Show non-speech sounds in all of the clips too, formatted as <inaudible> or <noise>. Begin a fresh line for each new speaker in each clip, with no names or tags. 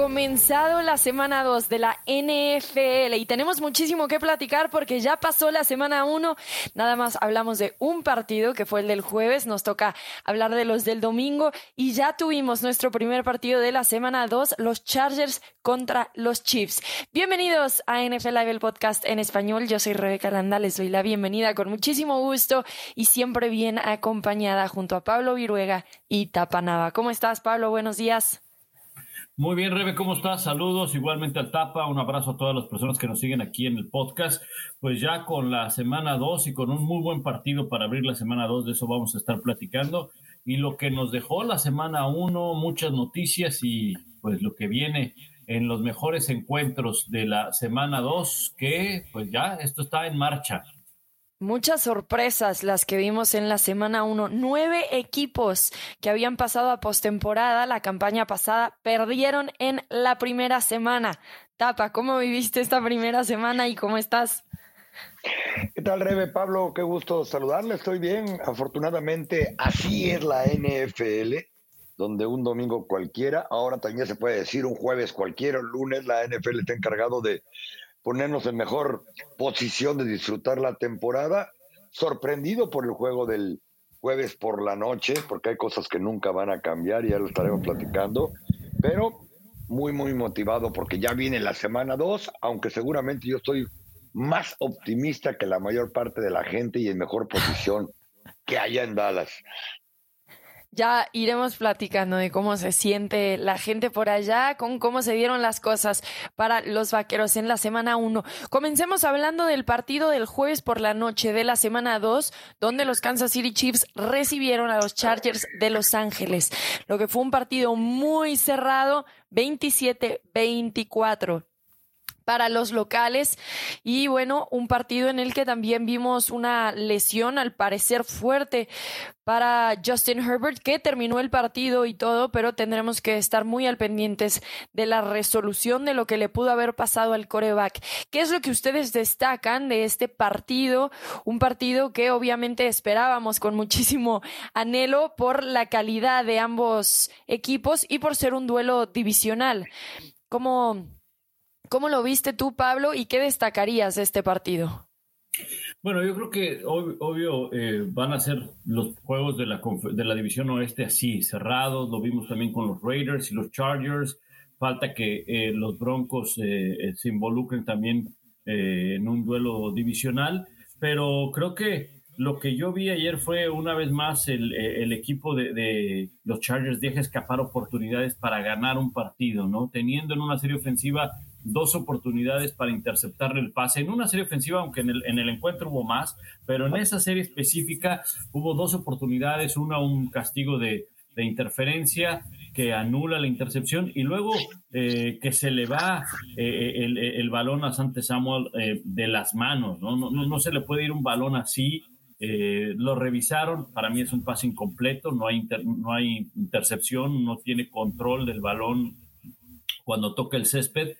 comenzado la semana 2 de la NFL y tenemos muchísimo que platicar porque ya pasó la semana 1. Nada más hablamos de un partido que fue el del jueves, nos toca hablar de los del domingo y ya tuvimos nuestro primer partido de la semana 2, los Chargers contra los Chiefs. Bienvenidos a NFL Live, el podcast en español. Yo soy Rebeca Landa, les doy la bienvenida con muchísimo gusto y siempre bien acompañada junto a Pablo Viruega y Tapanava. ¿Cómo estás, Pablo? Buenos días.
Muy bien, Rebe, ¿cómo estás? Saludos igualmente al Tapa, un abrazo a todas las personas que nos siguen aquí en el podcast. Pues ya con la semana 2 y con un muy buen partido para abrir la semana 2, de eso vamos a estar platicando. Y lo que nos dejó la semana 1, muchas noticias y pues lo que viene en los mejores encuentros de la semana 2, que pues ya esto está en marcha.
Muchas sorpresas las que vimos en la semana 1. Nueve equipos que habían pasado a postemporada la campaña pasada perdieron en la primera semana. Tapa, ¿cómo viviste esta primera semana y cómo estás?
¿Qué tal, Rebe? Pablo, qué gusto saludarle. Estoy bien. Afortunadamente, así es la NFL, donde un domingo cualquiera, ahora también se puede decir un jueves cualquiera, un lunes, la NFL está encargado de ponernos en mejor posición de disfrutar la temporada. Sorprendido por el juego del jueves por la noche, porque hay cosas que nunca van a cambiar y ya lo estaremos platicando, pero muy, muy motivado porque ya viene la semana 2, aunque seguramente yo estoy más optimista que la mayor parte de la gente y en mejor posición que haya en Dallas.
Ya iremos platicando de cómo se siente la gente por allá, con cómo se dieron las cosas para los vaqueros en la semana 1. Comencemos hablando del partido del jueves por la noche de la semana 2, donde los Kansas City Chiefs recibieron a los Chargers de Los Ángeles, lo que fue un partido muy cerrado, 27-24 para los locales. Y bueno, un partido en el que también vimos una lesión al parecer fuerte para Justin Herbert, que terminó el partido y todo, pero tendremos que estar muy al pendientes de la resolución de lo que le pudo haber pasado al coreback. ¿Qué es lo que ustedes destacan de este partido? Un partido que obviamente esperábamos con muchísimo anhelo por la calidad de ambos equipos y por ser un duelo divisional. ¿Cómo, ¿Cómo lo viste tú, Pablo, y qué destacarías de este partido?
Bueno, yo creo que obvio, eh, van a ser los juegos de la, de la división oeste así, cerrados. Lo vimos también con los Raiders y los Chargers. Falta que eh, los Broncos eh, se involucren también en un duelo divisional. Pero creo que lo que yo vi ayer fue una vez más el, equipo de, de, los Chargers deja escapar oportunidades para ganar un partido, ¿no? Teniendo en una serie ofensiva dos oportunidades para interceptarle el pase. En una serie ofensiva, aunque en el, en el encuentro hubo más, pero en esa serie específica hubo dos oportunidades, una un castigo de, interferencia que anula la intercepción y luego eh, que se le va eh, el, balón a Sante Samuel eh, de las manos, ¿no? No, ¿no? se le puede ir un balón así. lo revisaron, para mí es un pase incompleto, no hay, no hay intercepción, no tiene control del balón cuando toca el césped.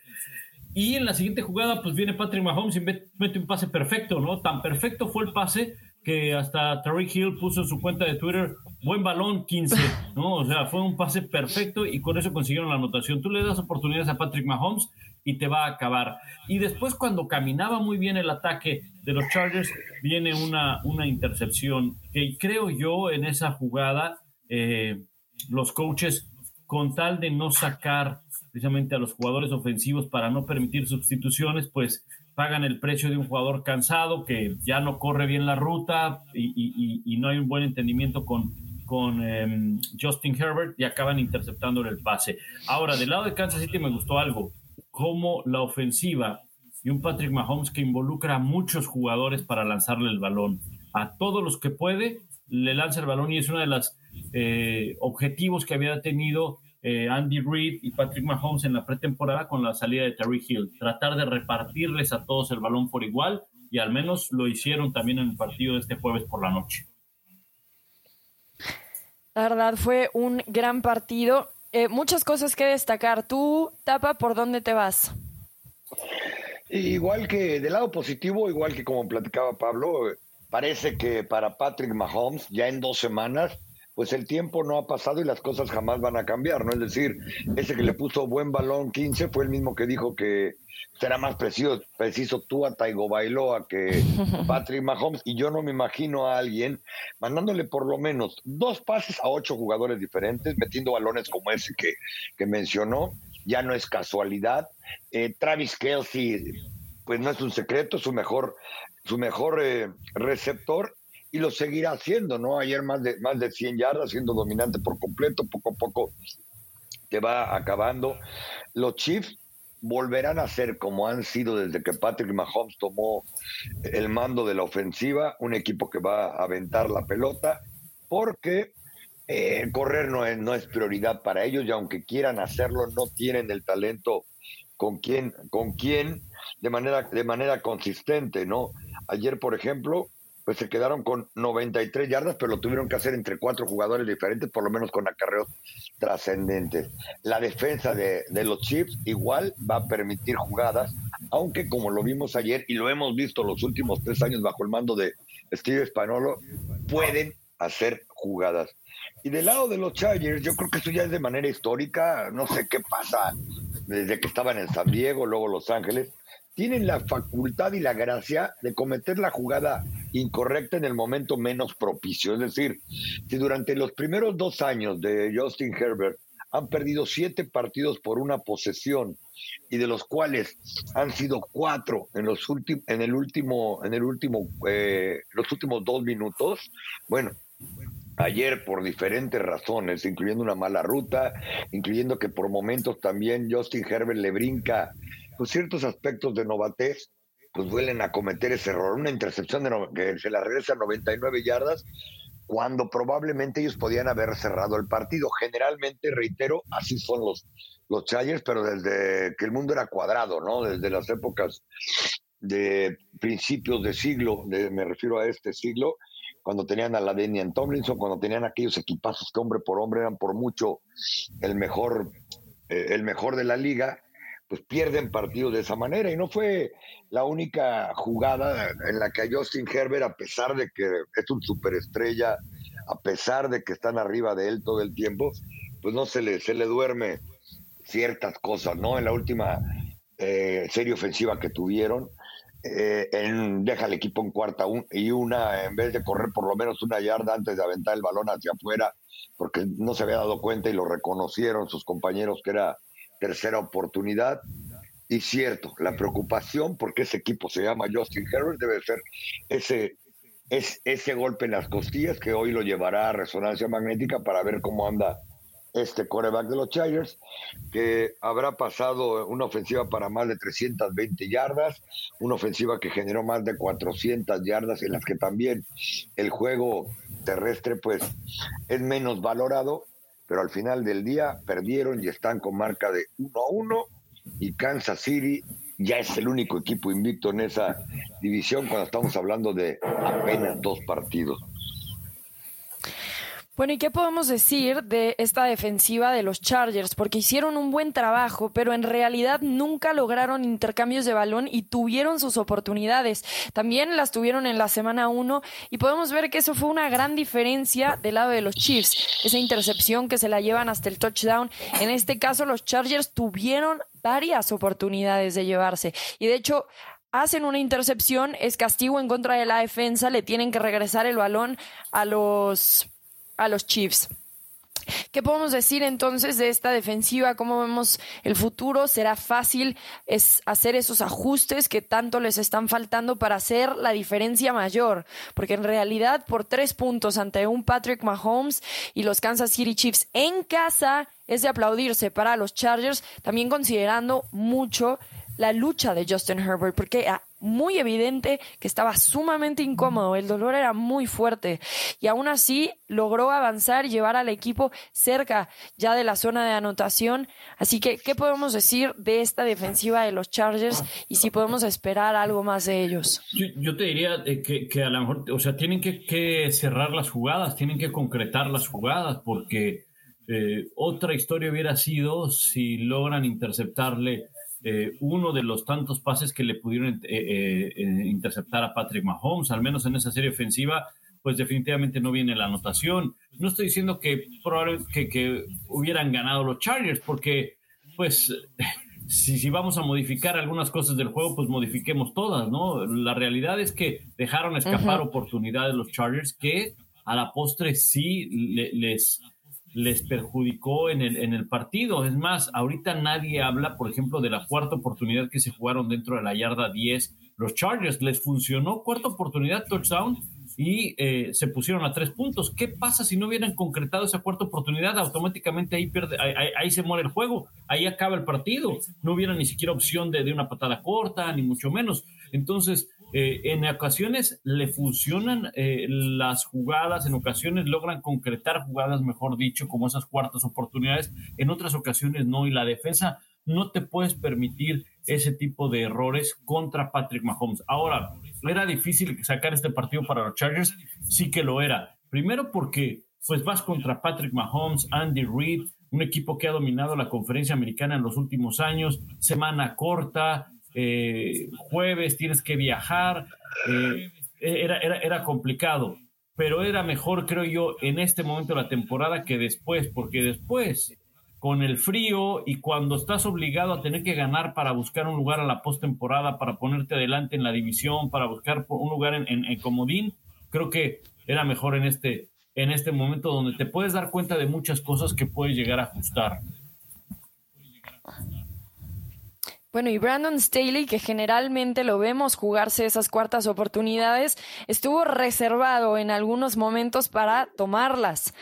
Y en la siguiente jugada, pues viene Patrick Mahomes y mete un pase perfecto, ¿no? Tan perfecto fue el pase que hasta Tariq Hill puso en su cuenta de Twitter, buen balón, 15, <laughs> ¿no? O sea, fue un pase perfecto y con eso consiguieron la anotación. Tú le das oportunidades a Patrick Mahomes y te va a acabar. Y después, cuando caminaba muy bien el ataque de los Chargers, viene una, una intercepción que creo yo en esa jugada, eh, los coaches, con tal de no sacar precisamente a los jugadores ofensivos para no permitir sustituciones, pues pagan el precio de un jugador cansado que ya no corre bien la ruta y, no hay un buen entendimiento con, con em, Justin Herbert y acaban interceptándole el pase. Ahora, del lado de Kansas City me gustó algo, como la ofensiva y un Patrick Mahomes que involucra a muchos jugadores para lanzarle el balón. A todos los que puede, le lanza el balón y es uno de los eh, objetivos que había tenido eh, Andy Reid y Patrick Mahomes en la pretemporada con la salida de Terry Hill. Tratar de repartirles a todos el balón por igual y al menos lo hicieron también en el partido de este jueves por la noche.
La verdad fue un gran partido. Eh, muchas cosas que destacar. Tú, Tapa, ¿por dónde te vas?
Igual que del lado positivo, igual que como platicaba Pablo, parece que para Patrick Mahomes ya en dos semanas pues el tiempo no ha pasado y las cosas jamás van a cambiar, ¿no? Es decir, ese que le puso buen balón 15 fue el mismo que dijo que será más preciso, preciso tú a Taigo Bailoa que <laughs> Patrick Mahomes y yo no me imagino a alguien mandándole por lo menos dos pases a ocho jugadores diferentes, metiendo balones como ese que, que mencionó, ya no es casualidad. Eh, Travis Kelsey, pues no es un secreto, su mejor, su mejor eh, receptor y lo seguirá haciendo, ¿no? Ayer más de, más de 100 yardas, siendo dominante por completo, poco a poco te va acabando. Los Chiefs volverán a ser como han sido desde que Patrick Mahomes tomó el mando de la ofensiva, un equipo que va a aventar la pelota, porque eh, correr no es, no es prioridad para ellos y aunque quieran hacerlo, no tienen el talento con quién, con quién de manera, de manera consistente, ¿no? Ayer, por ejemplo, pues se quedaron con 93 yardas, pero lo tuvieron que hacer entre cuatro jugadores diferentes, por lo menos con acarreos trascendentes. La defensa de, los Chiefs igual va a permitir jugadas, aunque como lo vimos ayer y lo hemos visto los últimos tres años bajo el mando de Steve Spanolo, pueden hacer jugadas. Y del lado de los Chargers, yo creo que eso ya es de manera histórica, no sé qué pasa desde que estaban en San Diego, luego Los Ángeles, tienen la facultad y la gracia de cometer la jugada incorrecta en el momento menos propicio. Es decir, si durante los primeros dos años de Justin Herbert han perdido siete partidos por una posesión y de los cuales han sido cuatro en los últimos en el último en el último eh, los últimos dos minutos bueno ayer por diferentes razones incluyendo una mala ruta incluyendo que por momentos también Justin Herbert le brinca pues ciertos aspectos de novatez pues vuelven a cometer ese error. Una intercepción de que se la regresa a 99 yardas cuando probablemente ellos podían haber cerrado el partido. Generalmente, reitero, así son los, los pero desde que el mundo era cuadrado, ¿no? Desde las épocas de principios de siglo, me refiero a este siglo, cuando tenían a la Denian Tomlinson, cuando tenían aquellos equipazos que hombre por hombre eran por mucho el mejor, eh, el mejor de la liga, pues pierden partidos de esa manera. Y no fue la única jugada en la que a Justin Herbert, a pesar de que es un superestrella, a pesar de que están arriba de él todo el tiempo, pues no se le, se le duerme ciertas cosas, ¿no? En la última eh, serie ofensiva que tuvieron, eh, deja el equipo en cuarta y una, en vez de correr por lo menos una yarda antes de aventar el balón hacia afuera, porque no se había dado cuenta y lo reconocieron sus compañeros que era tercera oportunidad. Y cierto, la preocupación, porque ese equipo se llama Justin Herbert, debe ser ese, es, ese golpe en las costillas que hoy lo llevará a resonancia magnética para ver cómo anda este coreback de los Chargers, que habrá pasado una ofensiva para más de 320 yardas, una ofensiva que generó más de 400 yardas, en las que también el juego terrestre pues es menos valorado pero al final del día perdieron y están con marca de 1 a 1 y Kansas City ya es el único equipo invicto en esa división cuando estamos hablando de apenas dos partidos.
Bueno, ¿y qué podemos decir de esta defensiva de los Chargers? Porque hicieron un buen trabajo, pero en realidad nunca lograron intercambios de balón y tuvieron sus oportunidades. También las tuvieron en la semana 1 y podemos ver que eso fue una gran diferencia del lado de los Chiefs. Esa intercepción que se la llevan hasta el touchdown. En este caso, los Chargers tuvieron varias oportunidades de llevarse. Y de hecho, hacen una intercepción, es castigo en contra de la defensa, le tienen que regresar el balón a los a los Chiefs. ¿Qué podemos decir entonces de esta defensiva? ¿Cómo vemos el futuro? ¿Será fácil es hacer esos ajustes que tanto les están faltando para hacer la diferencia mayor? Porque en realidad por tres puntos ante un Patrick Mahomes y los Kansas City Chiefs en casa es de aplaudirse para los Chargers, también considerando mucho la lucha de Justin Herbert, porque muy evidente que estaba sumamente incómodo, el dolor era muy fuerte y aún así logró avanzar y llevar al equipo cerca ya de la zona de anotación. Así que, ¿qué podemos decir de esta defensiva de los Chargers y si podemos esperar algo más de ellos?
Yo, te diría que, que, a lo mejor, o sea, tienen que, cerrar las jugadas, tienen que concretar las jugadas porque... Eh, otra historia hubiera sido si logran interceptarle eh, uno de los tantos pases que le pudieron eh, eh, interceptar a Patrick Mahomes, al menos en esa serie ofensiva, pues definitivamente no viene la anotación. No estoy diciendo que, probablemente que, hubieran ganado los Chargers, porque pues <laughs> si, si, vamos a modificar algunas cosas del juego, pues modifiquemos todas, ¿no? La realidad es que dejaron escapar oportunidades los Chargers que a la postre sí les, les perjudicó en el, en el partido. Es más, ahorita nadie habla, por ejemplo, de la cuarta oportunidad que se jugaron dentro de la yarda 10. Los Chargers les funcionó cuarta oportunidad, touchdown, y eh, se pusieron a tres puntos. ¿Qué pasa si no hubieran concretado esa cuarta oportunidad? Automáticamente ahí, pierde, ahí, se muere el juego, ahí acaba el partido. No hubiera ni siquiera opción de, de una patada corta, ni mucho menos. Entonces, eh, en ocasiones le funcionan eh, las jugadas, en ocasiones logran concretar jugadas, mejor dicho, como esas cuartas oportunidades, en otras ocasiones no, y la defensa no te puedes permitir ese tipo de errores contra Patrick Mahomes. Ahora, ¿era difícil sacar este partido para los Chargers? Sí que lo era. Primero porque pues vas contra Patrick Mahomes, Andy Reid, un equipo que ha dominado la conferencia americana en los últimos años, semana corta, eh, jueves tienes que viajar, eh, era, era, era complicado, pero era mejor, creo yo, en este momento de la temporada que después, porque después, con el frío y cuando estás obligado a tener que ganar para buscar un lugar a la postemporada, para ponerte adelante en la división, para buscar un lugar en, en, en comodín, creo que era mejor en este, en este momento donde te puedes dar cuenta de muchas cosas que puedes llegar a ajustar.
Bueno, y Brandon Staley, que generalmente lo vemos jugarse esas cuartas oportunidades, estuvo reservado en algunos momentos para tomarlas.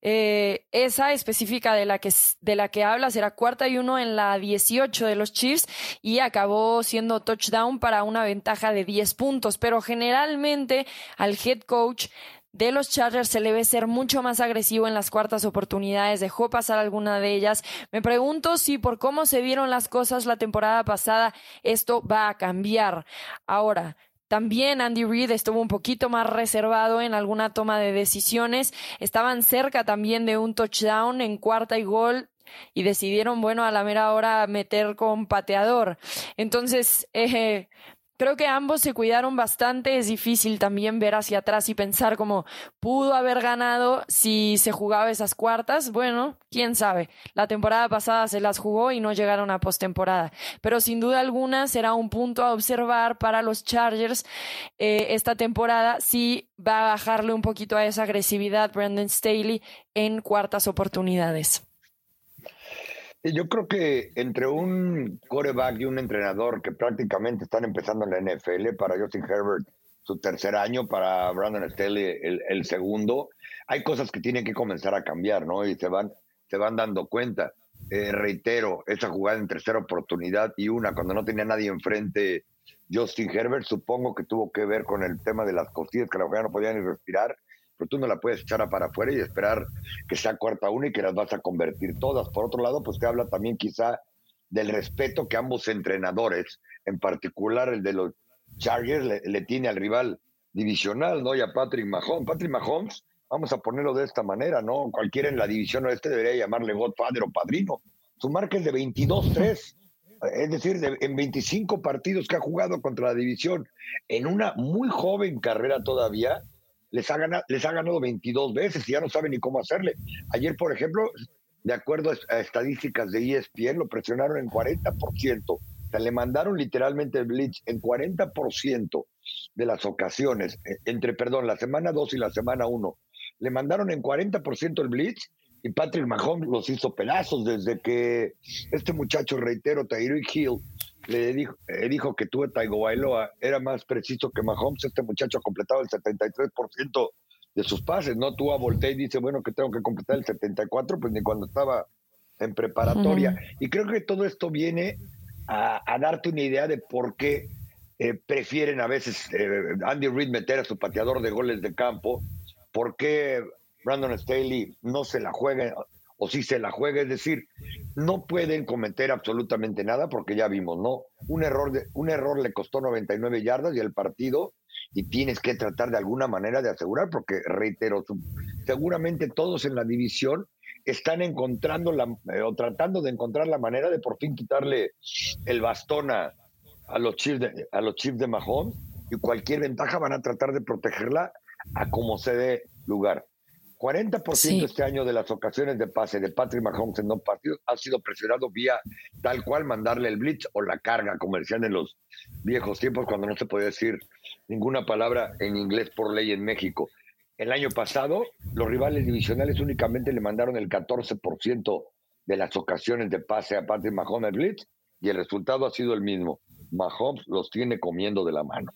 Eh, esa específica de la, que, de la que hablas era cuarta y uno en la 18 de los Chiefs y acabó siendo touchdown para una ventaja de 10 puntos. Pero generalmente al head coach de los Chargers se le ve ser mucho más agresivo en las cuartas oportunidades, dejó pasar alguna de ellas. Me pregunto si por cómo se vieron las cosas la temporada pasada esto va a cambiar. Ahora, también Andy Reid estuvo un poquito más reservado en alguna toma de decisiones. Estaban cerca también de un touchdown en cuarta y gol y decidieron, bueno, a la mera hora meter con pateador. Entonces, <laughs> eh, Creo que ambos se cuidaron bastante. Es difícil también ver hacia atrás y pensar cómo pudo haber ganado si se jugaba esas cuartas. Bueno, quién sabe. La temporada pasada se las jugó y no llegaron a postemporada. Pero sin duda alguna será un punto a observar para los Chargers eh, esta temporada si va a bajarle un poquito a esa agresividad Brandon Staley en cuartas oportunidades.
Yo creo que entre un coreback y un entrenador que prácticamente están empezando en la NFL, para Justin Herbert su tercer año, para Brandon Staley el, segundo, hay cosas que tienen que comenzar a cambiar, ¿no? Y se van, se van dando cuenta. Eh, reitero, esa jugada en tercera oportunidad y una cuando no tenía nadie enfrente, Justin Herbert, supongo que tuvo que ver con el tema de las costillas, que la mujer no podía ni respirar pero tú no la puedes echar para afuera y esperar que sea cuarta una y que las vas a convertir todas. Por otro lado, pues te habla también quizá del respeto que ambos entrenadores, en particular el de los Chargers, le, tiene al rival divisional, ¿no? Y a Patrick Mahomes. Patrick Mahomes, vamos a ponerlo de esta manera, ¿no? Cualquiera en la división oeste debería llamarle Godfather o Padrino. Su marca es de 22-3. Es decir, en 25 partidos que ha jugado contra la división, en una muy joven carrera todavía, les ha, ganado, les ha ganado 22 veces y ya no saben ni cómo hacerle. Ayer, por ejemplo, de acuerdo a estadísticas de ESPN, lo presionaron en 40%. O sea, le mandaron literalmente el blitz en 40% de las ocasiones, eh, entre, perdón, la semana 2 y la semana 1. Le mandaron en 40% el blitz y Patrick Mahomes los hizo pedazos desde que este muchacho, reitero, Tyreek Hill, le dijo, eh, dijo que tuve Taigo Bailoa era más preciso que Mahomes. Este muchacho ha completado el 73% de sus pases, ¿no? Tú a Voltaire y dice, bueno, que tengo que completar el 74%, pues ni cuando estaba en preparatoria. Y creo que todo esto viene a, darte una idea de por qué eh, prefieren a veces eh, Andy Reid meter a su pateador de goles de campo, por qué Brandon Staley no se la juega o si se la juega, es decir, no pueden cometer absolutamente nada porque ya vimos, ¿no? Un error, de, un error le costó 99 yardas y el partido y tienes que tratar de alguna manera de asegurar porque, reitero, seguramente todos en la división están encontrando la, eh, o tratando de encontrar la manera de por fin quitarle el bastón a, los Chiefs de, a los de Mahomes y cualquier ventaja van a tratar de protegerla a como se dé lugar. 40% este año de las ocasiones de pase de Patrick Mahomes en dos partidos ha sido presionado vía tal cual mandarle el blitz o la carga, como decían en los viejos tiempos cuando no se podía decir ninguna palabra en inglés por ley en México. El año pasado, los rivales divisionales únicamente le mandaron el 14% de las ocasiones de pase a Patrick Mahomes blitz y el resultado ha sido el mismo. Mahomes los tiene comiendo de la mano.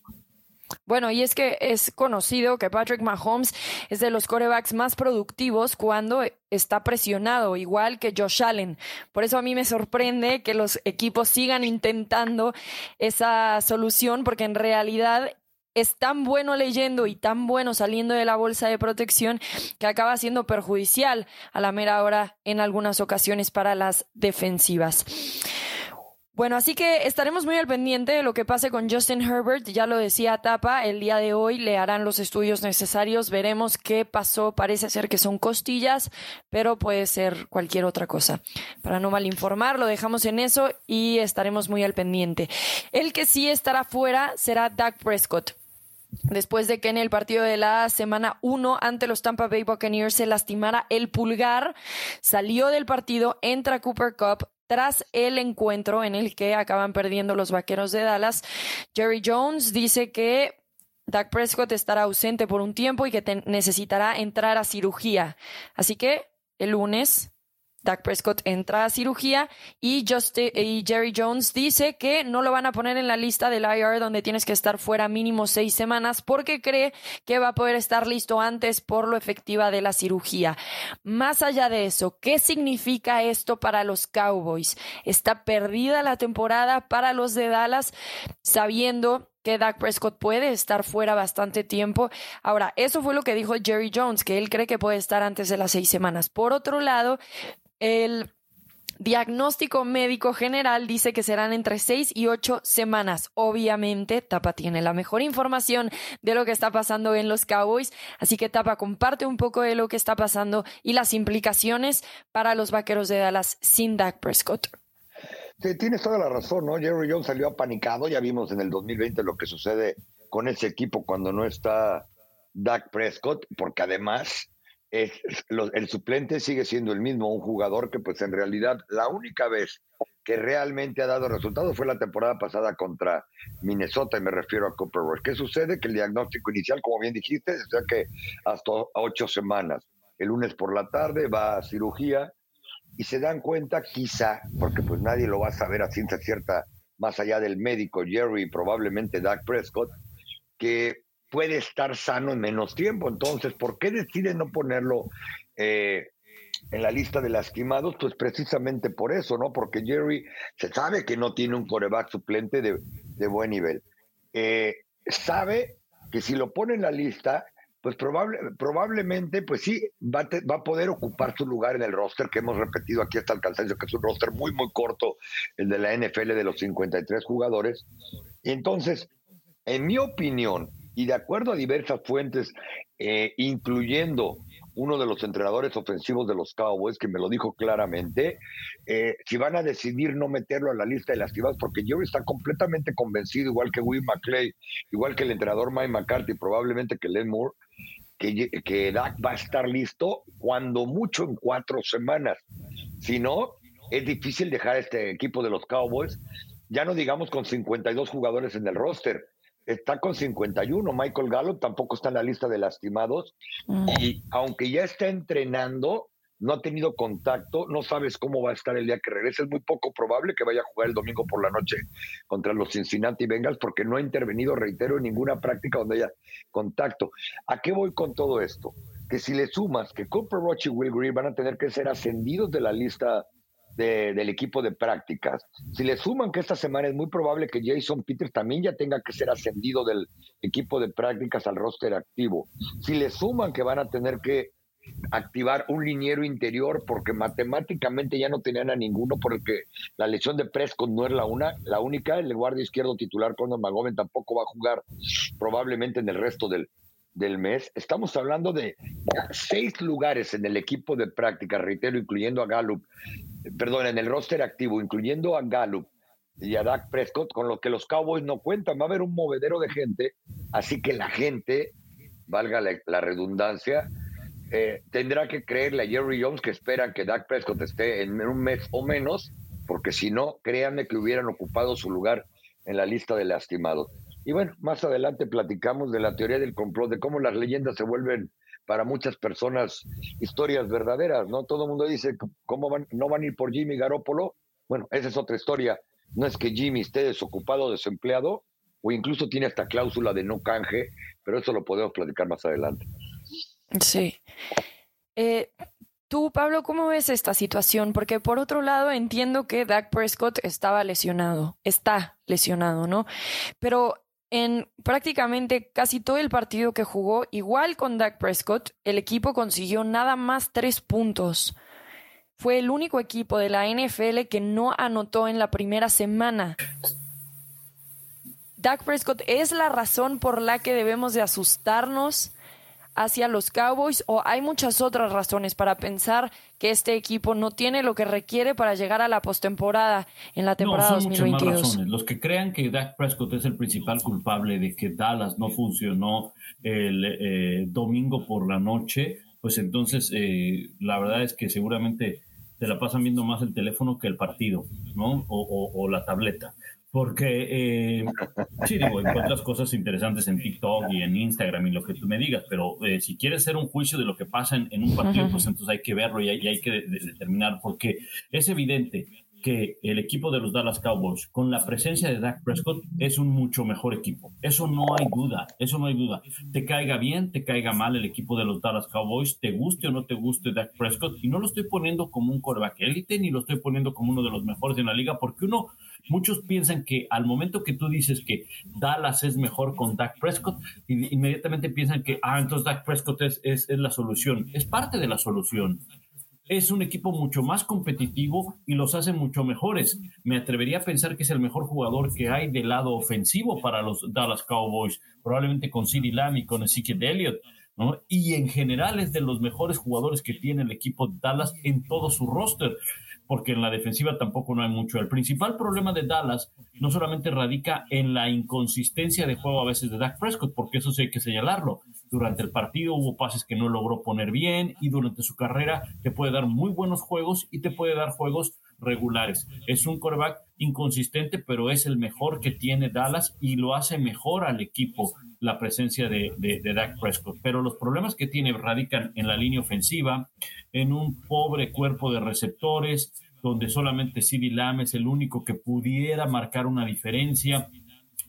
Bueno, y es que es conocido que Patrick Mahomes es de los corebacks más productivos cuando está presionado, igual que Josh Allen. Por eso a mí me sorprende que los equipos sigan intentando esa solución, porque en realidad es tan bueno leyendo y tan bueno saliendo de la bolsa de protección que acaba siendo perjudicial a la mera hora en algunas ocasiones para las defensivas. Bueno, así que estaremos muy al pendiente de lo que pase con Justin Herbert. Ya lo decía Tapa, el día de hoy le harán los estudios necesarios. Veremos qué pasó. Parece ser que son costillas, pero puede ser cualquier otra cosa. Para no mal informar, lo dejamos en eso y estaremos muy al pendiente. El que sí estará fuera será Doug Prescott después de que en el partido de la semana 1 ante los Tampa Bay Buccaneers se lastimara el pulgar, salió del partido, entra Cooper Cup, tras el encuentro en el que acaban perdiendo los Vaqueros de Dallas. Jerry Jones dice que Dak Prescott estará ausente por un tiempo y que necesitará entrar a cirugía. Así que el lunes Dak Prescott entra a cirugía y, y, Jerry Jones dice que no lo van a poner en la lista del IR donde tienes que estar fuera mínimo seis semanas porque cree que va a poder estar listo antes por lo efectiva de la cirugía. Más allá de eso, ¿qué significa esto para los Cowboys? Está perdida la temporada para los de Dallas sabiendo que Dak Prescott puede estar fuera bastante tiempo. Ahora, eso fue lo que dijo Jerry Jones, que él cree que puede estar antes de las seis semanas. Por otro lado, el diagnóstico médico general dice que serán entre seis y ocho semanas. Obviamente, Tapa tiene la mejor información de lo que está pasando en los Cowboys, así que Tapa comparte un poco de lo que está pasando y las implicaciones para los vaqueros de Dallas sin Dak Prescott.
Tienes toda la razón, ¿no? Jerry Jones salió apanicado, ya vimos en el 2020 lo que sucede con ese equipo cuando no está Dak Prescott, porque además el suplente sigue siendo el mismo, un jugador que pues en realidad la única vez que realmente ha dado resultados fue la temporada pasada contra Minnesota y me refiero a Cooper Rush. ¿Qué sucede? Que el diagnóstico inicial, como bien dijiste, es que hasta ocho semanas. El lunes por la tarde va a cirugía y se dan cuenta quizá, porque pues nadie lo va a saber a ciencia cierta más allá del médico Jerry y probablemente Doug Prescott, que puede estar sano en menos tiempo. Entonces, ¿por qué decide no ponerlo eh, en la lista de lastimados? Pues precisamente por eso, ¿no? Porque Jerry se sabe que no tiene un coreback suplente de, buen nivel. Eh, sabe que si lo pone en la lista, pues probable, probablemente, pues sí, va a, va a, poder ocupar su lugar en el roster que hemos repetido aquí hasta el cansancio, que es un roster muy, muy corto, el de la NFL de los 53 jugadores. Y entonces, en mi opinión, y de acuerdo a diversas fuentes, eh, incluyendo uno de los entrenadores ofensivos de los Cowboys, que me lo dijo claramente, eh, si van a decidir no meterlo a la lista de lastimados, porque Jerry está completamente convencido, igual que Will McClay, igual que el entrenador Mike McCarthy, probablemente que Len Moore, que, que Dak va a estar listo cuando mucho en cuatro semanas. Si no, es difícil dejar este equipo de los Cowboys, ya no digamos con 52 jugadores en el roster, está con 51. Michael Gallup tampoco está en la lista de lastimados. Mm. Y aunque ya está entrenando, no ha tenido contacto, no sabes cómo va a estar el día que regrese. Es muy poco probable que vaya a jugar el domingo por la noche contra los Cincinnati Bengals porque no ha intervenido, reitero, en ninguna práctica donde haya contacto. ¿A qué voy con todo esto? Que si le sumas que Cooper Roach y Will Green van a tener que ser ascendidos de la lista del equipo de prácticas. Si le suman que esta semana es muy probable que Jason Peters también ya tenga que ser ascendido del equipo de prácticas al roster activo. Si le suman que van a tener que activar un liniero interior porque matemáticamente ya no tenían a ninguno porque la lesión de Prescott no es la una, la única, el guardia izquierdo titular Conor McGovern tampoco va a jugar probablemente en el resto del, del mes. Estamos hablando de seis lugares en el equipo de práctica, reitero, incluyendo a Gallup, perdón, en el roster activo, incluyendo a Gallup y a Dak Prescott, con lo que los Cowboys no cuentan. Va a haber un movedero de gente, así que la gente valga la, redundancia, eh, tendrá que creerle a Jerry Jones que esperan que Dak Prescott esté en un mes o menos, porque si no, créanme que hubieran ocupado su lugar en la lista de lastimados. Y bueno, más adelante platicamos de la teoría del complot, de cómo las leyendas se vuelven para muchas personas historias verdaderas, ¿no? Todo el mundo dice, ¿cómo van, no van a ir por Jimmy Garoppolo? Bueno, esa es otra historia. No es que Jimmy esté desocupado, desempleado, o incluso tiene esta cláusula de no canje, pero eso lo podemos platicar más adelante.
Sí. Eh, tú, Pablo, ¿cómo ves esta situación? Porque por otro lado entiendo que Dak Prescott estaba lesionado, está lesionado, ¿no? Pero en prácticamente casi todo el partido que jugó, igual con Dak Prescott, el equipo consiguió nada más tres puntos. Fue el único equipo de la NFL que no anotó en la primera semana. Dak Prescott es la razón por la que debemos de asustarnos hacia los Cowboys o hay muchas otras razones para pensar que este equipo no tiene lo que requiere para llegar a la postemporada en la temporada no, son 2022. Muchas razones.
Los que crean que Dak Prescott es el principal culpable de que Dallas no funcionó el eh, domingo por la noche, pues entonces eh, la verdad es que seguramente te la pasan viendo más el teléfono que el partido, ¿no? o la tableta. Porque, eh, <laughs> sí, digo, encuentras cosas interesantes en TikTok y en Instagram y lo que tú me digas, pero eh, si quieres hacer un juicio de lo que pasa en, un partido, pues entonces hay que verlo y hay, que determinar, porque es evidente que el equipo de los Dallas Cowboys, con la presencia de Dak Prescott, es un mucho mejor equipo. Eso no hay duda, eso no hay duda. Te caiga bien, te caiga mal el equipo de los Dallas Cowboys, te guste o no te guste Dak Prescott, y no lo estoy poniendo como un coreback élite, ni lo estoy poniendo como uno de los mejores en la liga, porque uno, muchos piensan que al momento que tú dices que Dallas es mejor con Dak Prescott, inmediatamente piensan que, ah, entonces Dak Prescott es, es, es la solución. Es parte de la solución es un equipo mucho más competitivo y los hace mucho mejores. Me atrevería a pensar que es el mejor jugador que hay del lado ofensivo para los Dallas Cowboys, probablemente con CeeDee Lamb y con Ezekiel Elliott. ¿no? Y en general es de los mejores jugadores que tiene el equipo de Dallas en todo su roster porque en la defensiva tampoco no hay mucho. El principal problema de Dallas no solamente radica en la inconsistencia de juego a veces de Dak Prescott, porque eso sí hay que señalarlo. Durante el partido hubo pases que no logró poner bien y durante su carrera te puede dar muy buenos juegos y te puede dar juegos regulares. Es un quarterback inconsistente, pero es el mejor que tiene Dallas y lo hace mejor al equipo la presencia de, Dak Prescott. Pero los problemas que tiene radican en la línea ofensiva, en un pobre cuerpo de receptores, donde solamente CeeDee Lamb es el único que pudiera marcar una diferencia,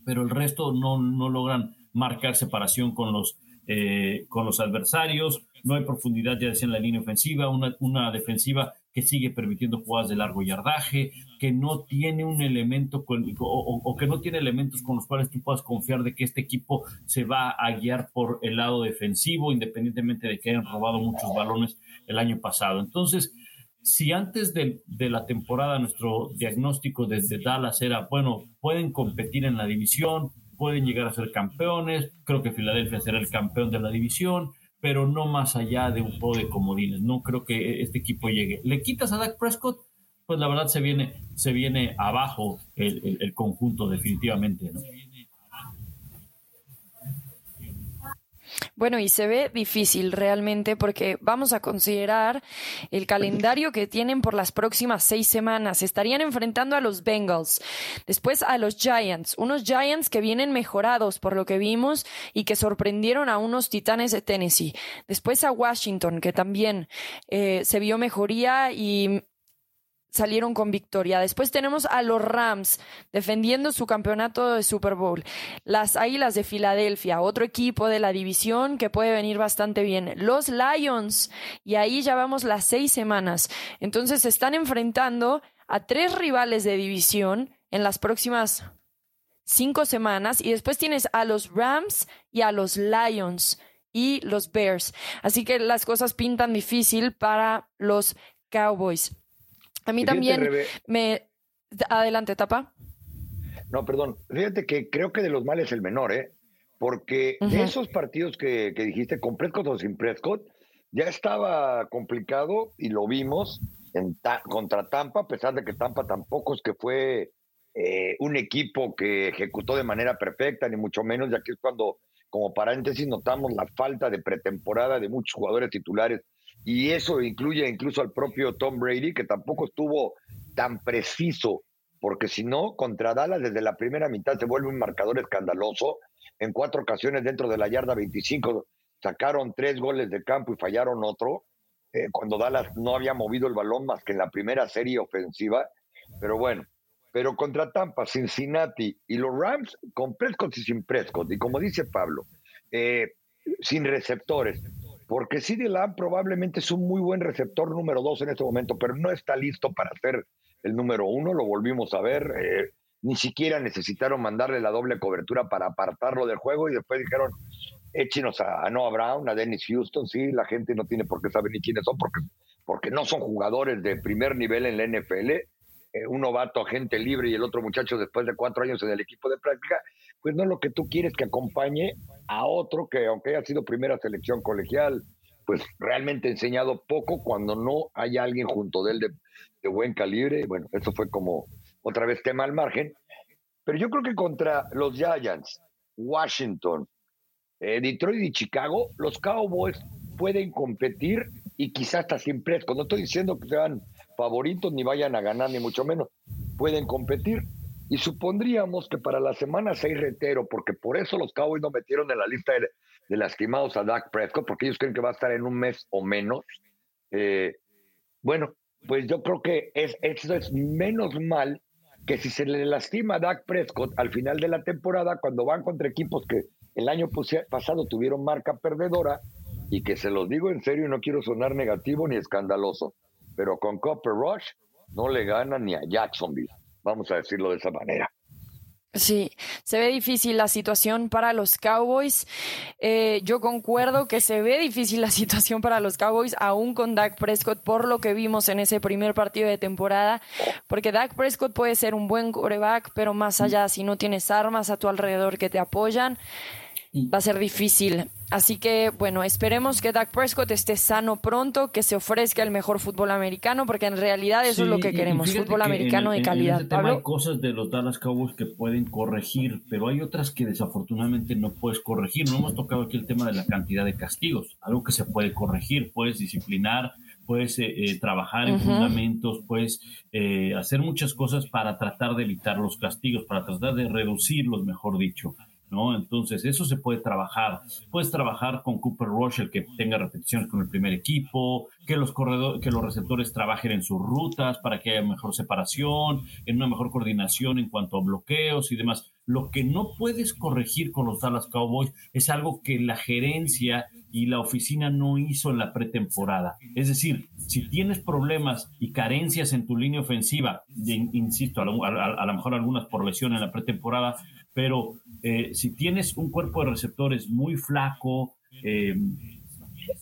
pero el resto no, no logran marcar separación con los, eh, con los adversarios. No hay profundidad, ya decía, en la línea ofensiva, una, una defensiva que sigue permitiendo jugadas de largo yardaje, que no tiene un elemento o, que no tiene elementos con los cuales tú puedas confiar de que este equipo se va a guiar por el lado defensivo, independientemente de que hayan robado muchos balones el año pasado. Entonces, si antes de, de, la temporada nuestro diagnóstico desde Dallas era, bueno, pueden competir en la división, pueden llegar a ser campeones, creo que Filadelfia será el campeón de la división, pero no más allá de un juego de comodines. No creo que este equipo llegue. Le quitas a Dak Prescott, pues la verdad se viene, se viene abajo el, el conjunto definitivamente. ¿no?
Bueno, y se ve difícil realmente porque vamos a considerar el calendario que tienen por las próximas seis semanas. Estarían enfrentando a los Bengals, después a los Giants, unos Giants que vienen mejorados por lo que vimos y que sorprendieron a unos Titanes de Tennessee. Después a Washington, que también eh, se vio mejoría y salieron con victoria. Después tenemos a los Rams defendiendo su campeonato de Super Bowl. Las Águilas de Filadelfia, otro equipo de la división que puede venir bastante bien. Los Lions, y ahí ya vamos las seis semanas. Entonces se están enfrentando a tres rivales de división en las próximas cinco semanas. Y después tienes a los Rams y a los Lions y los Bears. Así que las cosas pintan difícil para los Cowboys. A mí también me... Adelante, tapa.
No, perdón. Fíjate que creo que de los males el menor, ¿eh? Porque de esos partidos que, dijiste, con Prescott o sin Prescott, ya estaba complicado y lo vimos en contra Tampa, a pesar de que Tampa tampoco es que fue eh, un equipo que ejecutó de manera perfecta, ni mucho menos, ya que es cuando como paréntesis, notamos la falta de pretemporada de muchos jugadores titulares y eso incluye incluso al propio Tom Brady, que tampoco estuvo tan preciso, porque si no, contra Dallas desde la primera mitad se vuelve un marcador escandaloso. En cuatro ocasiones dentro de la yarda 25 sacaron tres goles de campo y fallaron otro, eh, cuando Dallas no había movido el balón más que en la primera serie ofensiva. Pero bueno, pero contra Tampa, Cincinnati y los Rams, con Prescott y sin Prescott, y como dice Pablo, eh, sin receptores, porque CD Lamb probablemente es un muy buen receptor número dos en este momento, pero no está listo para ser el número uno, lo volvimos a ver, eh, ni siquiera necesitaron mandarle la doble cobertura para apartarlo del juego y después dijeron, échenos a, Noah Brown, a Dennis Houston, sí, la gente no tiene por qué saber ni quiénes son, porque, porque no son jugadores de primer nivel en la NFL, eh, un novato agente libre y el otro muchacho después de cuatro años en el equipo de práctica, pues no lo que tú quieres que acompañe a otro que aunque haya sido primera selección colegial, pues realmente enseñado poco cuando no hay alguien junto de él de, buen calibre. Bueno, eso fue como otra vez tema al margen. Pero yo creo que contra los Giants, Washington, eh, Detroit y Chicago, los Cowboys pueden competir y quizás hasta sin Prescott. No estoy diciendo que sean favoritos ni vayan a ganar, ni mucho menos. Pueden competir. Y supondríamos que para la semana 6 retero, porque por eso los Cowboys no metieron en la lista de, lastimados a Dak Prescott, porque ellos creen que va a estar en un mes o menos. Eh, bueno, pues yo creo que es, eso es menos mal que si se le lastima a Dak Prescott al final de la temporada, cuando van contra equipos que el año pasado tuvieron marca perdedora, y que se los digo en serio y no quiero sonar negativo ni escandaloso, pero con Copper Rush no le ganan ni a Jacksonville, vamos a decirlo de esa manera.
Sí, se ve difícil la situación para los Cowboys. Eh, yo concuerdo que se ve difícil la <laughs> situación para los Cowboys, aún con Dak Prescott, por lo que vimos en ese primer partido de temporada, porque Dak Prescott puede ser un buen coreback, pero más allá, si no tienes armas a tu alrededor que te apoyan, va a ser difícil. Así que, bueno, esperemos que Dak Prescott esté sano pronto, que se ofrezca el mejor fútbol americano, porque en realidad eso es lo que queremos, fútbol americano de calidad.
Este hay cosas de los Dallas Cowboys que pueden corregir, pero hay otras que desafortunadamente no puedes corregir. No hemos tocado aquí el tema de la cantidad de castigos, algo que se puede corregir, puedes disciplinar, puedes eh, eh, trabajar en fundamentos, puedes eh, hacer muchas cosas para tratar de evitar los castigos, para tratar de reducirlos, mejor dicho. ¿No? Entonces, eso se puede trabajar. Puedes trabajar con Cooper Rush, que tenga repeticiones con el primer equipo, que los corredores, que los receptores trabajen en sus rutas para que haya mejor separación, en una mejor coordinación en cuanto a bloqueos y demás. Lo que no puedes corregir con los Dallas Cowboys es algo que la gerencia y la oficina no hizo en la pretemporada. Es decir, si tienes problemas y carencias en tu línea ofensiva, insisto, a lo, a lo mejor algunas por lesión en la pretemporada, pero eh, si tienes un cuerpo de receptores muy flaco, eh,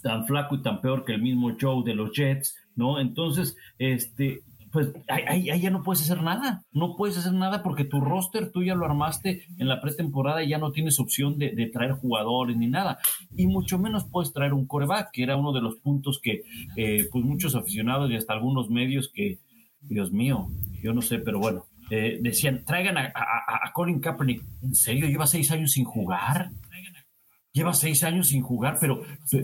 tan flaco y tan peor que el mismo Joe de los Jets, ¿no? Entonces, este, pues ahí, ya no puedes hacer nada, no puedes hacer nada porque tu roster tú ya lo armaste en la pretemporada y ya no tienes opción de, traer jugadores ni nada, y mucho menos puedes traer un coreback, que era uno de los puntos que eh, pues muchos aficionados y hasta algunos medios que, Dios mío, yo no sé, pero bueno, eh, decían, traigan a, Colin Kaepernick. ¿En serio? ¿Lleva seis años sin jugar? Lleva seis años sin jugar, pero... <laughs>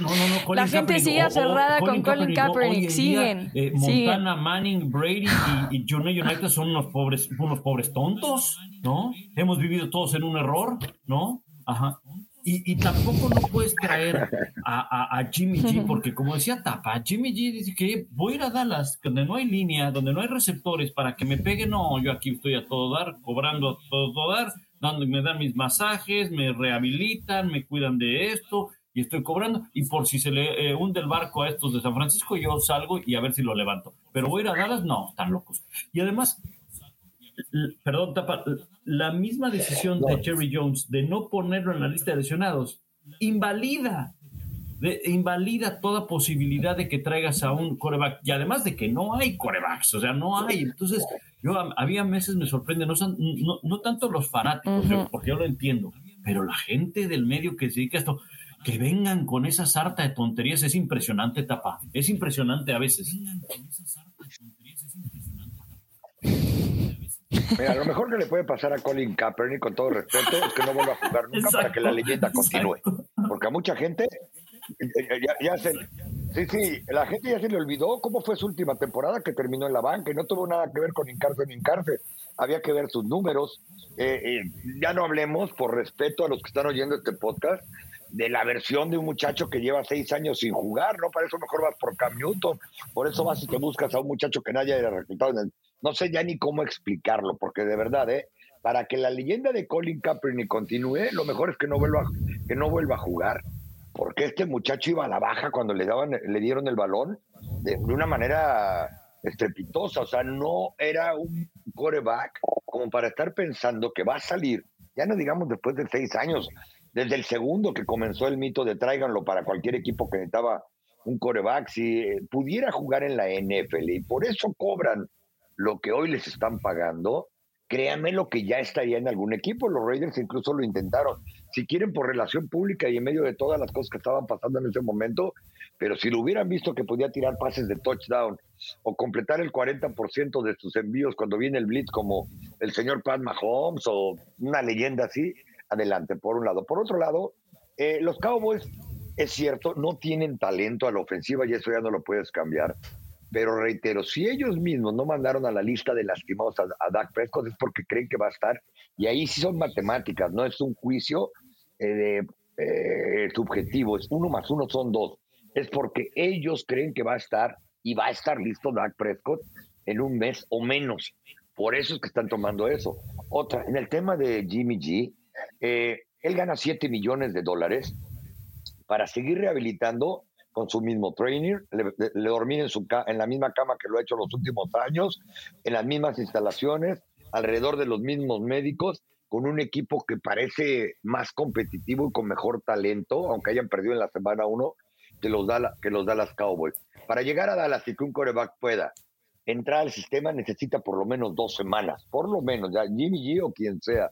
No, no, no. Colin la gente sigue cerrada con Colin Kaepernick. siguen.
Eh, Montana, Manning, Brady y, y United son unos pobres, unos pobres tontos, ¿no? Hemos vivido todos en un error, ¿no? Ajá. Y, tampoco no puedes traer a, Jimmy G, porque como decía Tapa, Jimmy G dice que voy a ir a Dallas, donde no hay línea, donde no hay receptores para que me peguen. No, yo aquí estoy a todo dar, cobrando a todo, dar, dando, me dan mis masajes, me rehabilitan, me cuidan de esto y estoy cobrando. Y por si se le eh, hunde el barco a estos de San Francisco, yo salgo y a ver si lo levanto. Pero voy a ir a Dallas, no, están locos. Y además, perdón, Tapa, la misma decisión de Jerry Jones de no ponerlo en la lista de lesionados invalida, invalida toda posibilidad de que traigas a un coreback. Y además de que no hay corebacks, o sea, no hay. Entonces, yo había meses, me sorprende, no, no, tanto los fanáticos, porque yo lo entiendo, pero la gente del medio que se dedica a esto, que vengan con esa sarta de tonterías, es impresionante, Tapa. Es impresionante a veces.
Mira, lo mejor que le puede pasar a Colin Kaepernick, con todo respeto, es que no vuelva a jugar nunca para que la leyenda continúe. Porque a mucha gente eh, eh, ya, ya se, sí, sí, la gente ya se le olvidó cómo fue su última temporada que terminó en la banca y no tuvo nada que ver con Incarce en Incarce. Había que ver sus números. Eh, ya no hablemos, por respeto a los que están oyendo este podcast, de la versión de un muchacho que lleva seis años sin jugar, ¿no? Para eso mejor vas por Cam Newton, por eso vas y te buscas a un muchacho que nadie haya resultado. No sé ya ni cómo explicarlo, porque de verdad, ¿eh? Para que la leyenda de Colin Kaepernick continúe, lo mejor es que no vuelva, que no vuelva a jugar, porque este muchacho iba a la baja cuando le, daban, le dieron el balón de, de una manera estrepitosa, o sea, no era un coreback como para estar pensando que va a salir, ya no digamos después de seis años, desde el segundo que comenzó el mito de tráiganlo para cualquier equipo que necesitaba un coreback, si eh, pudiera jugar en la NFL y por eso cobran lo que hoy les están pagando, créanme lo que ya estaría en algún equipo. Los Raiders incluso lo intentaron. Si quieren por relación pública y en medio de todas las cosas que estaban pasando en ese momento, pero si lo hubieran visto que podía tirar pases de touchdown o completar el 40% de sus envíos cuando viene el blitz como el señor Pat Mahomes o una leyenda así, adelante, por un lado. Por otro lado, eh, los Cowboys, es cierto, no tienen talento a la ofensiva y eso ya no lo puedes cambiar. Pero reitero, si ellos mismos no mandaron a la lista de lastimados a, Dak Prescott es porque creen que va a estar. Y ahí sí son matemáticas, no es un juicio eh, eh, subjetivo, es uno más uno son dos. Es porque ellos creen que va a estar y va a estar listo Dak Prescott en un mes o menos. Por eso es que están tomando eso. Otra, en el tema de Jimmy G, eh, él gana 7 millones de dólares para seguir rehabilitando con su mismo trainer, le, dormir en, su, en la misma cama que lo ha hecho los últimos años, en las mismas instalaciones, alrededor de los mismos médicos, con un equipo que parece más competitivo y con mejor talento, aunque hayan perdido en la semana 1, que los, que los Dallas Cowboys. Para llegar a Dallas y que un coreback pueda entrar al sistema necesita por lo menos dos semanas, por lo menos, ya Jimmy G o quien sea,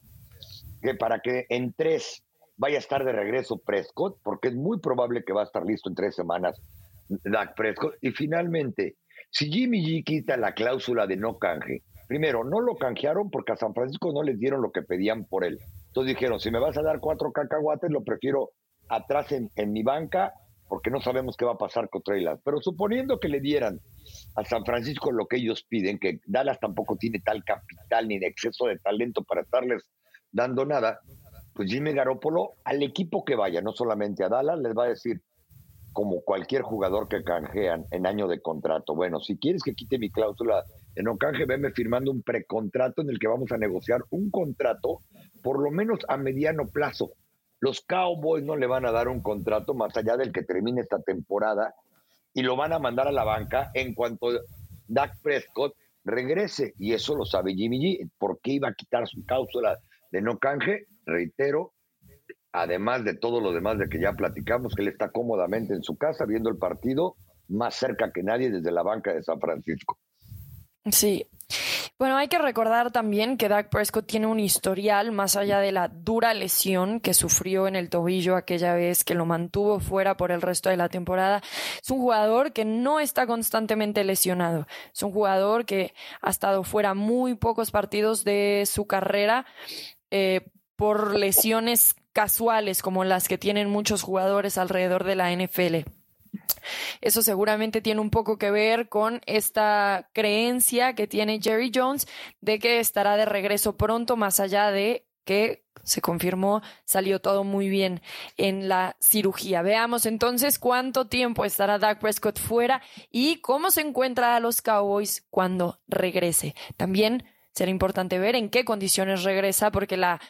que para que en tres vaya a estar de regreso Prescott, porque es muy probable que va a estar listo en tres semanas Dak Prescott. Y finalmente, si Jimmy G quita la cláusula de no canje, primero, no lo canjearon porque a San Francisco no les dieron lo que pedían por él. Entonces dijeron, si me vas a dar cuatro cacahuates, lo prefiero atrás en, mi banca porque no sabemos qué va a pasar con Trey. Pero suponiendo que le dieran a San Francisco lo que ellos piden, que Dallas tampoco tiene tal capital ni de exceso de talento para estarles dando nada, pues Jimmy Garoppolo al equipo que vaya, no solamente a Dallas, les va a decir, como cualquier jugador que canjean en año de contrato, bueno, si quieres que quite mi cláusula de no canje, venme firmando un precontrato en el que vamos a negociar un contrato por lo menos a mediano plazo. Los Cowboys no le van a dar un contrato más allá del que termine esta temporada y lo van a mandar a la banca en cuanto Dak Prescott regrese. Y eso lo sabe Jimmy G. ¿Por qué iba a quitar su cláusula no canje? Reitero, además de todo lo demás de que ya platicamos, que él está cómodamente en su casa viendo el partido más cerca que nadie desde la banca de San Francisco.
Sí. Bueno, hay que recordar también que Dak Prescott tiene un historial más allá de la dura lesión que sufrió en el tobillo aquella vez que lo mantuvo fuera por el resto de la temporada. Es un jugador que no está constantemente lesionado. Es un jugador que ha estado fuera muy pocos partidos de su carrera eh, por lesiones casuales como las que tienen muchos jugadores alrededor de la NFL. Eso seguramente tiene un poco que ver con esta creencia que tiene Jerry Jones de que estará de regreso pronto, más allá de que se confirmó, salió todo muy bien en la cirugía. Veamos entonces cuánto tiempo estará Dak Prescott fuera y cómo se encuentra a los Cowboys cuando regrese. También será importante ver en qué condiciones regresa, porque la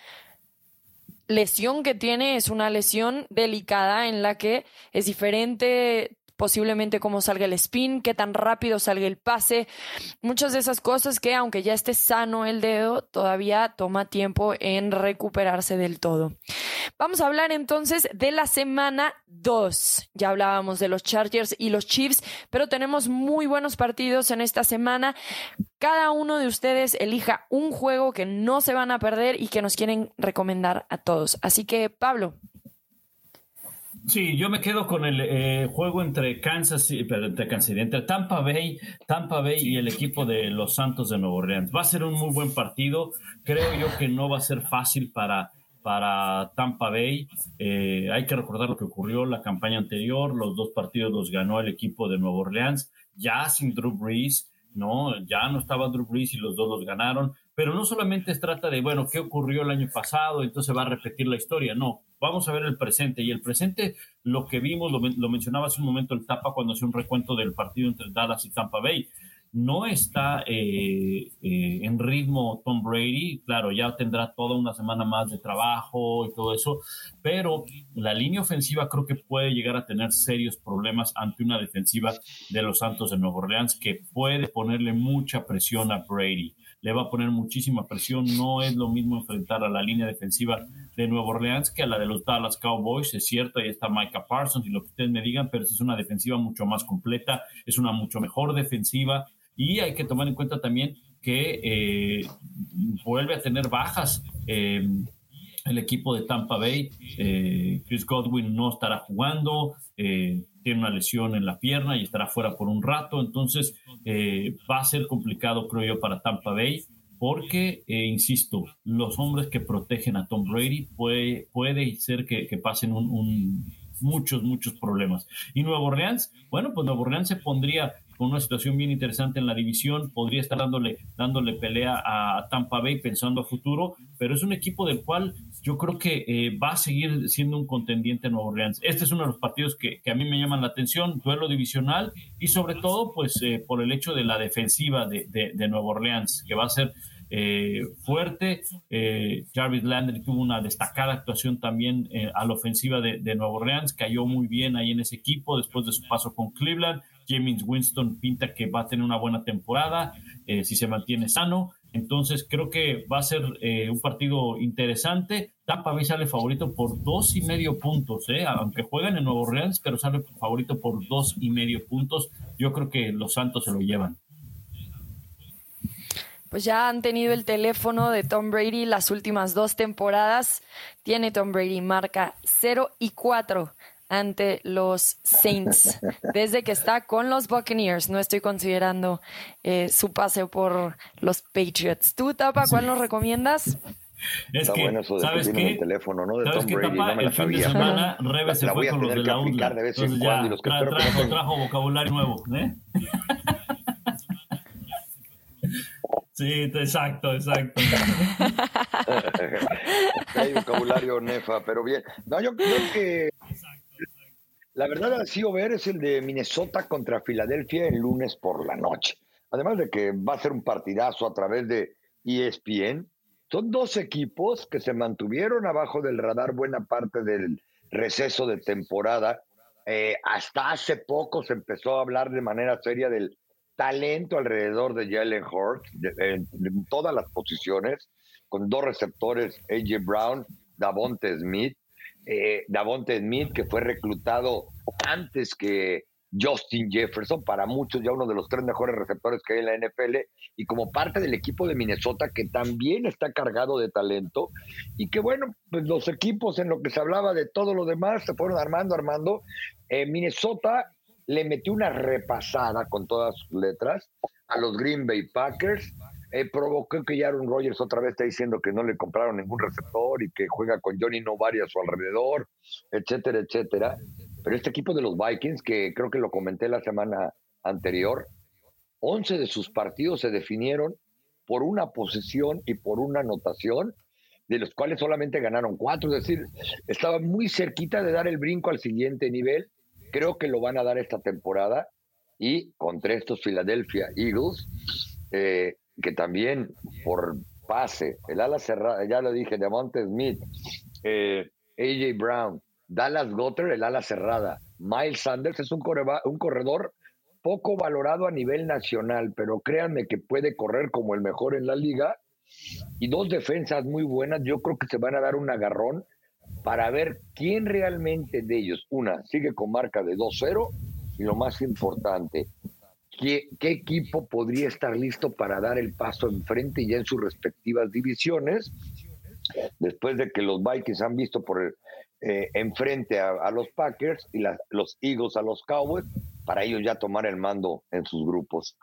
lesión que tiene es una lesión delicada en la que es diferente posiblemente cómo salga el spin, qué tan rápido salga el pase, muchas de esas cosas que aunque ya esté sano el dedo, todavía toma tiempo en recuperarse del todo. Vamos a hablar entonces de la semana 2. Ya hablábamos de los Chargers y los Chiefs, pero tenemos muy buenos partidos en esta semana. Cada uno de ustedes elija un juego que no se van a perder y que nos quieren recomendar a todos. Así que, Pablo,
Sí, yo me quedo con el eh, juego entre Kansas, entre Kansas entre Tampa Bay, Tampa Bay y el equipo de los Santos de Nueva Orleans. Va a ser un muy buen partido. Creo yo que no va a ser fácil para, para Tampa Bay. Eh, hay que recordar lo que ocurrió la campaña anterior. Los dos partidos los ganó el equipo de Nueva Orleans, ya sin Drew Brees. ¿no? Ya no estaba Drew Brees y los dos los ganaron, pero no solamente se trata de, bueno, ¿qué ocurrió el año pasado? Entonces va a repetir la historia, no, vamos a ver el presente. Y el presente, lo que vimos, lo, mencionaba hace un momento el Tapa cuando hacía un recuento del partido entre Dallas y Tampa Bay. No está eh, eh, en ritmo Tom Brady, claro, ya tendrá toda una semana más de trabajo y todo eso, pero la línea ofensiva creo que puede llegar a tener serios problemas ante una defensiva de los Santos de Nueva Orleans que puede ponerle mucha presión a Brady le va a poner muchísima presión. No es lo mismo enfrentar a la línea defensiva de Nueva Orleans que a la de los Dallas Cowboys. Es cierto, ahí está Micah Parsons y lo que ustedes me digan, pero es una defensiva mucho más completa, es una mucho mejor defensiva. Y hay que tomar en cuenta también que eh, vuelve a tener bajas. Eh, el equipo de Tampa Bay, eh, Chris Godwin no estará jugando, tiene una lesión en la pierna y estará fuera por un rato, entonces eh, va a ser complicado, creo yo, para Tampa Bay, porque, eh, insisto, los hombres que protegen a Tom Brady puede, puede ser que, pasen un, muchos, muchos problemas. Y Nuevo Orleans, bueno, pues Nuevo Orleans se pondría con una situación bien interesante en la división, podría estar dándole, dándole pelea a Tampa Bay pensando a futuro, pero es un equipo del cual yo creo que eh, va a seguir siendo un contendiente en Nueva Orleans. Este es uno de los partidos que, a mí me llaman la atención, duelo divisional y sobre todo pues eh, por el hecho de la defensiva de, de, Nueva Orleans, que va a ser eh, fuerte. Jarvis Landry tuvo una destacada actuación también a la ofensiva de, de Nueva Orleans, cayó muy bien ahí en ese equipo después de su paso con Cleveland. James Winston pinta que va a tener una buena temporada eh, si se mantiene sano. Entonces creo que va a ser eh, un partido interesante. Tampa Bay sale favorito por dos y medio puntos, eh, aunque juegan en Nuevo Orleans, pero sale favorito por dos y medio puntos. Yo creo que los Santos se lo llevan.
Pues ya han tenido el teléfono de Tom Brady las últimas dos temporadas. Tiene Tom Brady marca 0 y 4 ante los Saints desde que está con los Buccaneers. No estoy considerando eh, su pase por los Patriots. ¿Tú, Tapa, cuál nos recomiendas?
Es que, bueno eso de ¿sabes que el teléfono, ¿no? De
Tom Brady, no me fin de semana, Rebe se fue con los de la UDLA. De vez en ya, los que trajo, trajo vocabulario nuevo, ¿eh? <laughs> Sí, exacto, exacto. <laughs>
Hay vocabulario nefa, pero bien. No, yo creo que la verdad, sido ver es el de Minnesota contra Filadelfia el lunes por la noche. Además de que va a ser un partidazo a través de ESPN. Son dos equipos que se mantuvieron abajo del radar buena parte del receso de temporada. Eh, hasta hace poco se empezó a hablar de manera seria del talento alrededor de Jalen Hurts en, todas las posiciones, con dos receptores, AJ Brown, Davonte Smith eh, Davonte Smith, que fue reclutado antes que Justin Jefferson, para muchos ya uno de los tres mejores receptores que hay en la NFL, y como parte del equipo de Minnesota, que también está cargado de talento, y que bueno, pues los equipos en lo que se hablaba de todo lo demás se fueron armando, armando. Eh, Minnesota le metió una repasada con todas sus letras a los Green Bay Packers, eh, provocó que Aaron Rodgers otra vez está diciendo que no le compraron ningún receptor y que juega con Johnny Novari a su alrededor, etcétera, etcétera. Pero este equipo de los Vikings, que creo que lo comenté la semana anterior, 11 de sus partidos se definieron por una posesión y por una anotación, de los cuales solamente ganaron cuatro, es decir, estaba muy cerquita de dar el brinco al siguiente nivel. Creo que lo van a dar esta temporada y contra estos Philadelphia Eagles, eh, que también por pase, el ala cerrada, ya lo dije, Monte Smith, eh, AJ Brown, Dallas Gotter, el ala cerrada, Miles Sanders es un, un corredor poco valorado a nivel nacional, pero créanme que puede correr como el mejor en la liga. Y dos defensas muy buenas, yo creo que se van a dar un agarrón para ver quién realmente de ellos, una, sigue con marca de 2-0 y lo más importante, ¿Qué, equipo podría estar listo para dar el paso enfrente ya en sus respectivas divisiones? Después de que los Vikings han visto por eh, enfrente a, los Packers y los Eagles a los Cowboys para ellos ya tomar el mando en sus grupos.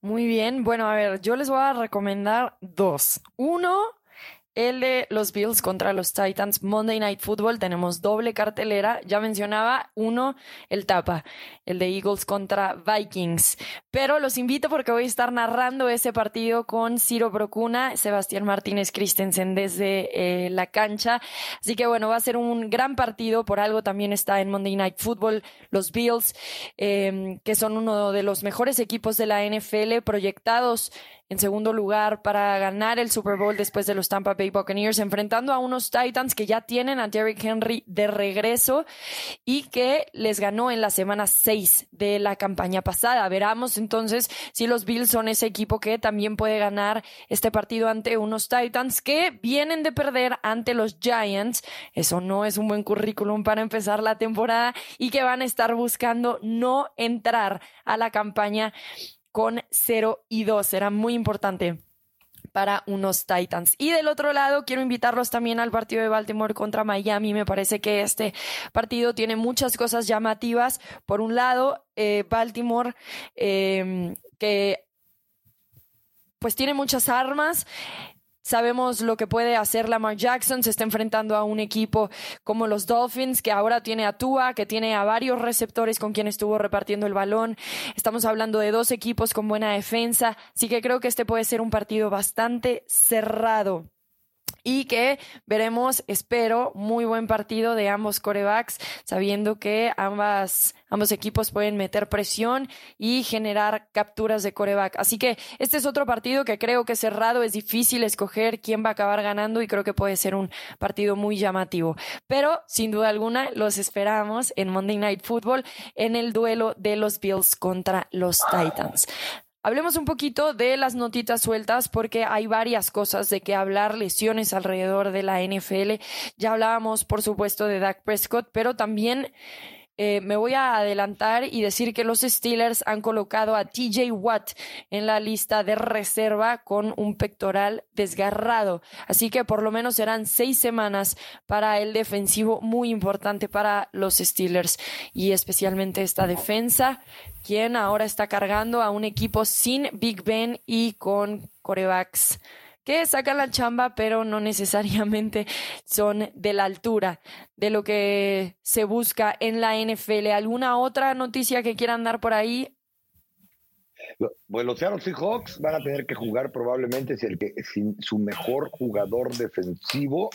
Muy bien, bueno, a ver, yo les voy a recomendar dos. Uno, el de los Bills contra los Titans, Monday Night Football, tenemos doble cartelera. Ya mencionaba uno, el tapa, el de Eagles contra Vikings. Pero los invito porque voy a estar narrando ese partido con Ciro Procuna, Sebastián Martínez Christensen desde eh, la cancha. Así que bueno, va a ser un gran partido. Por algo también está en Monday Night Football los Bills, em, que son uno de los mejores equipos de la NFL proyectados en segundo lugar para ganar el Super Bowl después de los Tampa Bay Buccaneers, enfrentando a unos Titans que ya tienen a Derrick Henry de regreso y que les ganó en la semana 6 de la campaña pasada. Veramos entonces si los Bills son ese equipo que también puede ganar este partido ante unos Titans que vienen de perder ante los Giants. Eso no es un buen currículum para empezar la temporada y que van a estar buscando no entrar a la campaña con 0 y 2. Será muy importante para unos Titans. Y del otro lado, quiero invitarlos también al partido de Baltimore contra Miami. Me parece que este partido tiene muchas cosas llamativas. Por un lado, eh, Baltimore, eh, que pues tiene muchas armas Sabemos lo que puede hacer Lamar Jackson. Se está enfrentando a un equipo como los Dolphins, que ahora tiene a Tua, que tiene a varios receptores con quien estuvo repartiendo el balón. Estamos hablando de dos equipos con buena defensa. Así que creo que este puede ser un partido bastante cerrado y que veremos, espero, muy buen partido de ambos corebacks, sabiendo que ambas, ambos equipos pueden meter presión y generar capturas de coreback. Así que este es otro partido que creo que cerrado, es difícil escoger quién va a acabar ganando y creo que puede ser un partido muy llamativo. Pero sin duda alguna los esperamos en Monday Night Football en el duelo de los Bills contra los Titans. Hablemos un poquito de las notitas sueltas porque hay varias cosas de que hablar, lesiones alrededor de la NFL. Ya hablábamos, por supuesto, de Dak Prescott, pero también eh, me voy a adelantar y decir que los Steelers han colocado a TJ Watt en la lista de reserva con un pectoral desgarrado. Así que por lo menos serán seis semanas para el defensivo muy importante para los Steelers y especialmente esta defensa, quien ahora está cargando a un equipo sin Big Ben y con corebacks que sacan la chamba, pero no necesariamente son de la altura de lo que se busca en la NFL. ¿Alguna otra noticia que quieran dar por ahí?
Pues los Seattle Seahawks van a tener que jugar probablemente sin, el que, sin su mejor jugador defensivo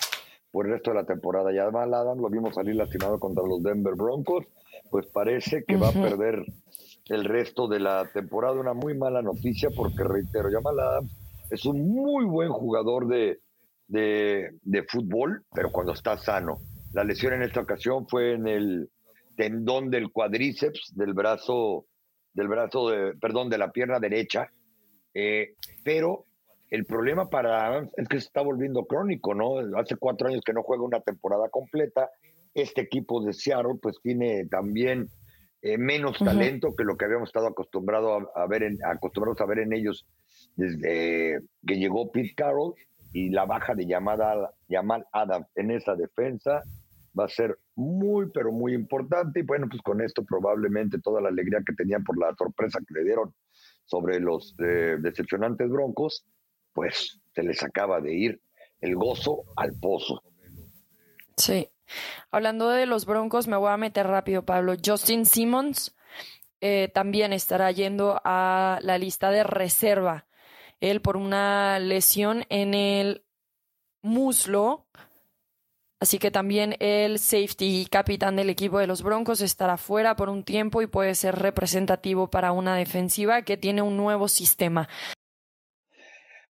por el resto de la temporada. Ya Jamal Adams lo vimos salir lastimado contra los Denver Broncos, pues parece que va a perder el resto de la temporada. Una muy mala noticia porque, reitero, Jamal Adams es un muy buen jugador de, de, fútbol, pero cuando está sano. La lesión en esta ocasión fue en el tendón del cuadríceps del brazo, del brazo de, perdón, de la pierna derecha. Eh, pero el problema para es que se está volviendo crónico, ¿no? Hace cuatro años que no juega una temporada completa. Este equipo de Seattle, pues tiene también eh, menos talento que lo que habíamos estado acostumbrado a, ver en, acostumbrados a ver en ellos desde que llegó Pete Carroll y la baja de llamada Jamal Adams en esa defensa va a ser muy, pero muy importante. Y bueno, pues con esto probablemente toda la alegría que tenían por la sorpresa que le dieron sobre los eh, decepcionantes broncos, pues se les acaba de ir el gozo al pozo.
Sí. Hablando de los broncos, me voy a meter rápido, Pablo. Justin Simmons eh, también estará yendo a la lista de reserva él por una lesión en el muslo. Así que también el safety y capitán del equipo de los Broncos estará fuera por un tiempo y puede ser representativo para una defensiva que tiene un nuevo sistema.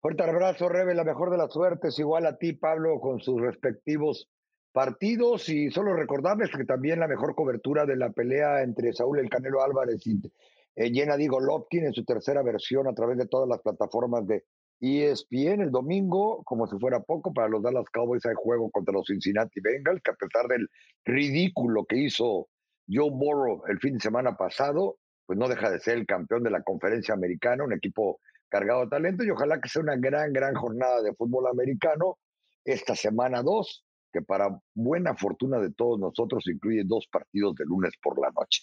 Fuerte abrazo, Rebe, la mejor de las suertes, igual a ti, Pablo, con sus respectivos partidos y solo recordarles que también la mejor cobertura de la pelea entre Saúl El Canelo Álvarez y eh, llena Diego Lopkin en su tercera versión a través de todas las plataformas de ESPN. El domingo, como si fuera poco, para los Dallas Cowboys hay juego contra los Cincinnati Bengals, que a pesar del ridículo que hizo Joe Burrow el fin de semana pasado, pues no deja de ser el campeón de la conferencia americana, un equipo cargado de talento y ojalá que sea una gran, gran jornada de fútbol americano esta semana 2 que para buena fortuna de todos nosotros incluye dos partidos de lunes por la noche.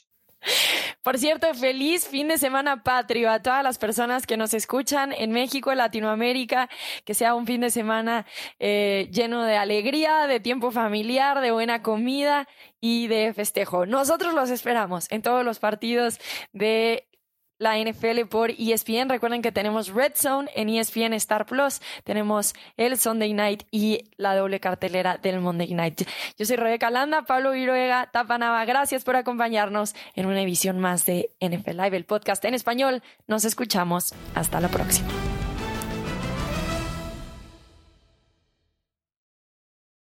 Por cierto, feliz fin de semana patrio a todas las personas que nos escuchan en México, en Latinoamérica, que sea un fin de semana eh, lleno de alegría, de tiempo familiar, de buena comida y de festejo. Nosotros los esperamos en todos los partidos de la NFL por ESPN. Recuerden que tenemos Red Zone en ESPN Star Plus. Tenemos el Sunday Night y la doble cartelera del Monday Night. Yo soy Rebeca Landa, Pablo Viruega, Tapanaba. Gracias por acompañarnos en una edición más de NFL Live, el podcast en español. Nos escuchamos. Hasta la próxima.